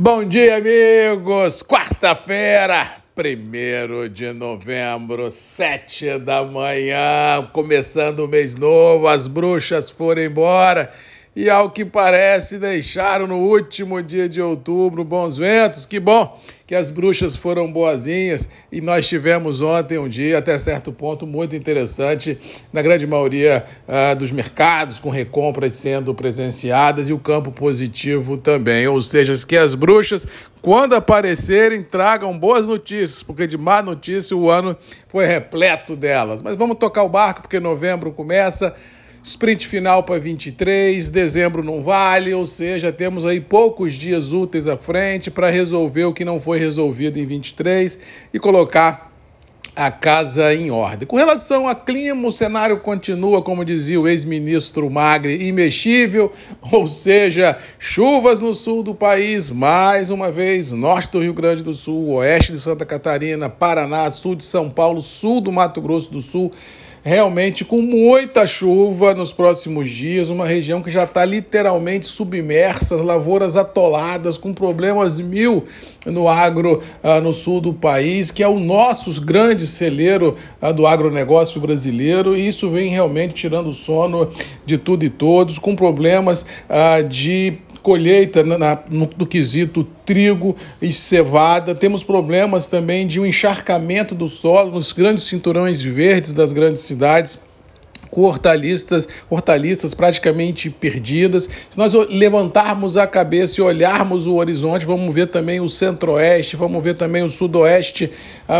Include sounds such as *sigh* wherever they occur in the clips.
Bom dia, amigos! Quarta-feira, 1 de novembro, 7 da manhã, começando o mês novo, as bruxas foram embora e, ao que parece, deixaram no último dia de outubro bons ventos. Que bom! que as bruxas foram boazinhas e nós tivemos ontem um dia, até certo ponto, muito interessante, na grande maioria uh, dos mercados, com recompras sendo presenciadas e o campo positivo também. Ou seja, que as bruxas, quando aparecerem, tragam boas notícias, porque de má notícia o ano foi repleto delas. Mas vamos tocar o barco, porque novembro começa. Sprint final para 23, dezembro não vale, ou seja, temos aí poucos dias úteis à frente para resolver o que não foi resolvido em 23 e colocar a casa em ordem. Com relação a clima, o cenário continua, como dizia o ex-ministro Magre, imexível, *laughs* ou seja, chuvas no sul do país, mais uma vez, norte do Rio Grande do Sul, oeste de Santa Catarina, Paraná, sul de São Paulo, sul do Mato Grosso do Sul realmente com muita chuva nos próximos dias, uma região que já está literalmente submersa, as lavouras atoladas, com problemas mil no agro uh, no sul do país, que é o nosso grande celeiro uh, do agronegócio brasileiro, e isso vem realmente tirando o sono de tudo e todos, com problemas uh, de colheita na, na, no, no quesito trigo e cevada. Temos problemas também de um encharcamento do solo nos grandes cinturões verdes das grandes cidades com hortaliças, hortaliças praticamente perdidas. Se nós levantarmos a cabeça e olharmos o horizonte, vamos ver também o centro-oeste, vamos ver também o sudoeste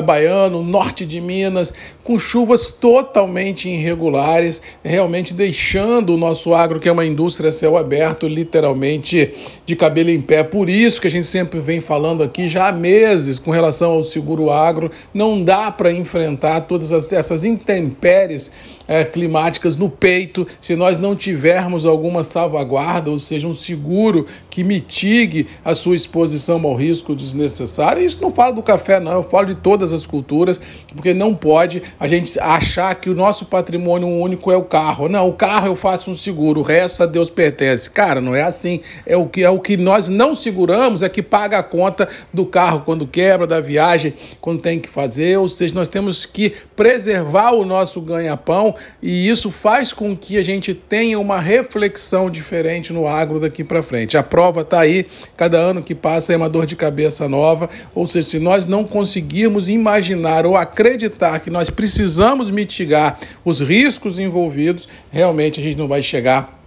baiano, o norte de Minas, com chuvas totalmente irregulares, realmente deixando o nosso agro, que é uma indústria céu aberto, literalmente de cabelo em pé. Por isso que a gente sempre vem falando aqui já há meses com relação ao seguro agro, não dá para enfrentar todas essas intempéries é, climáticas no peito, se nós não tivermos alguma salvaguarda, ou seja, um seguro que mitigue a sua exposição ao risco desnecessário. Isso não falo do café, não, eu falo de todas as culturas, porque não pode a gente achar que o nosso patrimônio único é o carro. Não, o carro eu faço um seguro, o resto a Deus pertence. Cara, não é assim. É o que, é o que nós não seguramos, é que paga a conta do carro quando quebra, da viagem, quando tem que fazer. Ou seja, nós temos que preservar o nosso ganha-pão e isso faz com que a gente tenha uma reflexão diferente no agro daqui para frente. A prova está aí, cada ano que passa é uma dor de cabeça nova, ou seja, se nós não conseguirmos imaginar ou acreditar que nós precisamos mitigar os riscos envolvidos, realmente a gente não vai chegar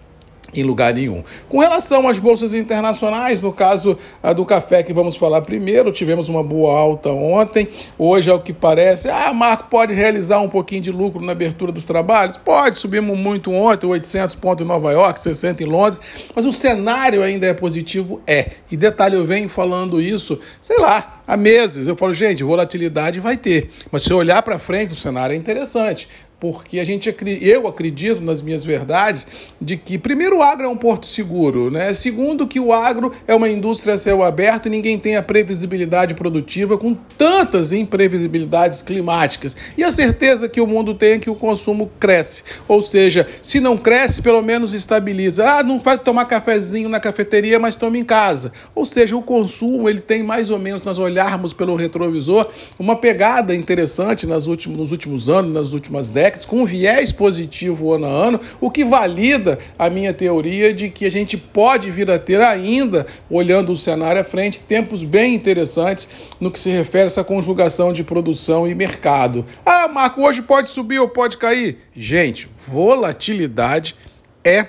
em lugar nenhum. Com relação às bolsas internacionais, no caso do café que vamos falar primeiro, tivemos uma boa alta ontem. Hoje, ao que parece, ah, Marco pode realizar um pouquinho de lucro na abertura dos trabalhos? Pode, subimos muito ontem, 800 pontos em Nova York, 60 em Londres, mas o cenário ainda é positivo? É. E detalhe, eu venho falando isso, sei lá, há meses. Eu falo, gente, volatilidade vai ter. Mas se olhar para frente, o cenário é interessante porque a gente eu acredito nas minhas verdades de que primeiro o agro é um porto seguro, né? Segundo que o agro é uma indústria a céu aberto e ninguém tem a previsibilidade produtiva com tantas imprevisibilidades climáticas. E a certeza que o mundo tem é que o consumo cresce. Ou seja, se não cresce, pelo menos estabiliza. Ah, não vai tomar cafezinho na cafeteria, mas toma em casa. Ou seja, o consumo ele tem mais ou menos nós olharmos pelo retrovisor uma pegada interessante nas últimos, nos últimos anos, nas últimas décadas com um viés positivo ano a ano, o que valida a minha teoria de que a gente pode vir a ter ainda, olhando o cenário à frente, tempos bem interessantes no que se refere a essa conjugação de produção e mercado. Ah, Marco, hoje pode subir ou pode cair? Gente, volatilidade é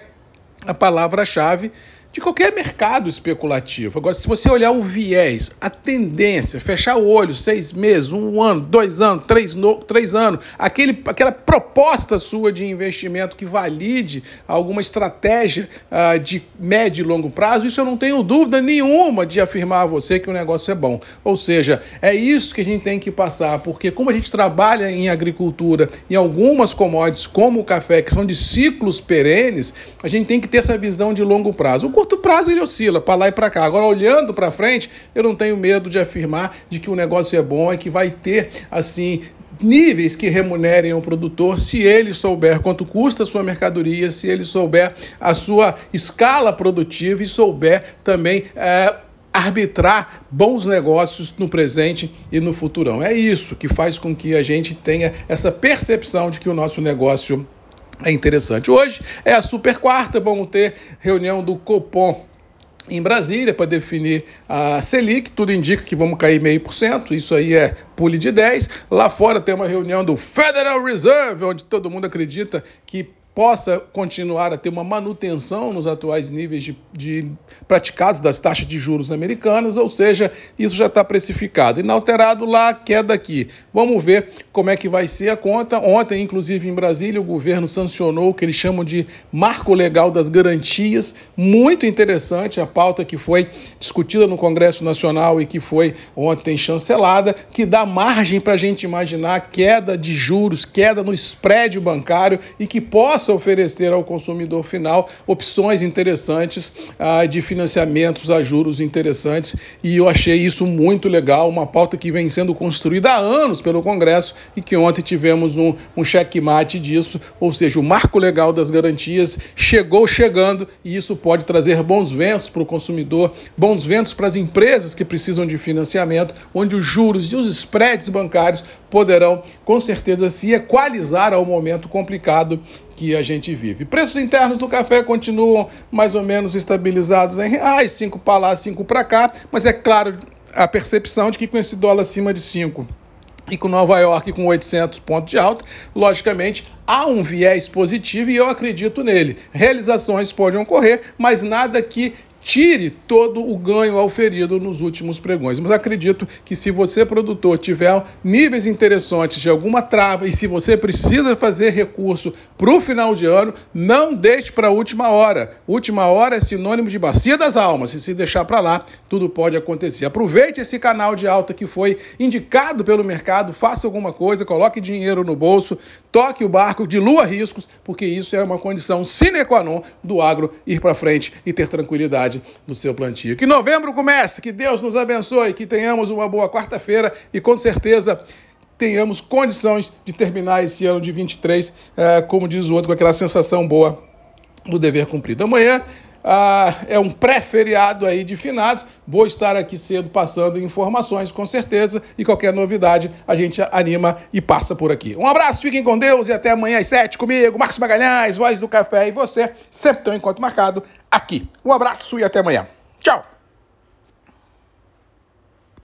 a palavra-chave de qualquer mercado especulativo. Agora, se você olhar o viés, a tendência, fechar o olho, seis meses, um ano, dois anos, três, no, três anos, aquele, aquela proposta sua de investimento que valide alguma estratégia uh, de médio e longo prazo, isso eu não tenho dúvida nenhuma de afirmar a você que o negócio é bom. Ou seja, é isso que a gente tem que passar, porque como a gente trabalha em agricultura, em algumas commodities, como o café, que são de ciclos perenes, a gente tem que ter essa visão de longo prazo. O curto prazo ele oscila para lá e para cá. Agora, olhando para frente, eu não tenho medo de afirmar de que o negócio é bom e que vai ter, assim, níveis que remunerem o produtor se ele souber quanto custa a sua mercadoria, se ele souber a sua escala produtiva e souber também. É, arbitrar bons negócios no presente e no futurão. É isso que faz com que a gente tenha essa percepção de que o nosso negócio é interessante. Hoje é a super quarta, vamos ter reunião do Copom em Brasília para definir a Selic, tudo indica que vamos cair meio por cento, isso aí é pule de 10. Lá fora tem uma reunião do Federal Reserve, onde todo mundo acredita que possa continuar a ter uma manutenção nos atuais níveis de, de, praticados das taxas de juros americanas, ou seja, isso já está precificado. Inalterado lá, queda aqui. Vamos ver como é que vai ser a conta. Ontem, inclusive em Brasília, o governo sancionou o que eles chamam de marco legal das garantias. Muito interessante a pauta que foi discutida no Congresso Nacional e que foi ontem chancelada, que dá margem para a gente imaginar queda de juros, queda no spread bancário e que possa possa oferecer ao consumidor final opções interessantes ah, de financiamentos a juros interessantes. E eu achei isso muito legal, uma pauta que vem sendo construída há anos pelo Congresso e que ontem tivemos um, um checkmate disso, ou seja, o marco legal das garantias chegou chegando e isso pode trazer bons ventos para o consumidor, bons ventos para as empresas que precisam de financiamento, onde os juros e os spreads bancários poderão com certeza se equalizar ao momento complicado que a gente vive. Preços internos do café continuam mais ou menos estabilizados em reais, 5 para lá, 5 para cá, mas é claro a percepção de que com esse dólar acima de 5 e com Nova York com 800 pontos de alta, logicamente há um viés positivo e eu acredito nele. Realizações podem ocorrer, mas nada que tire todo o ganho auferido nos últimos pregões. Mas acredito que se você, produtor, tiver níveis interessantes de alguma trava e se você precisa fazer recurso para o final de ano, não deixe para a última hora. Última hora é sinônimo de bacia das almas. E se deixar para lá, tudo pode acontecer. Aproveite esse canal de alta que foi indicado pelo mercado, faça alguma coisa, coloque dinheiro no bolso, toque o barco, dilua riscos, porque isso é uma condição sine qua non do agro ir para frente e ter tranquilidade do seu plantio. Que novembro comece, que Deus nos abençoe, que tenhamos uma boa quarta-feira e com certeza tenhamos condições de terminar esse ano de 23, é, como diz o outro, com aquela sensação boa do dever cumprido. Amanhã ah, é um pré-feriado aí de finados. Vou estar aqui cedo passando informações, com certeza, e qualquer novidade a gente anima e passa por aqui. Um abraço, fiquem com Deus e até amanhã às sete comigo, Marcos Magalhães, Voz do Café e você, sempre tem um encontro marcado aqui. Um abraço e até amanhã. Tchau!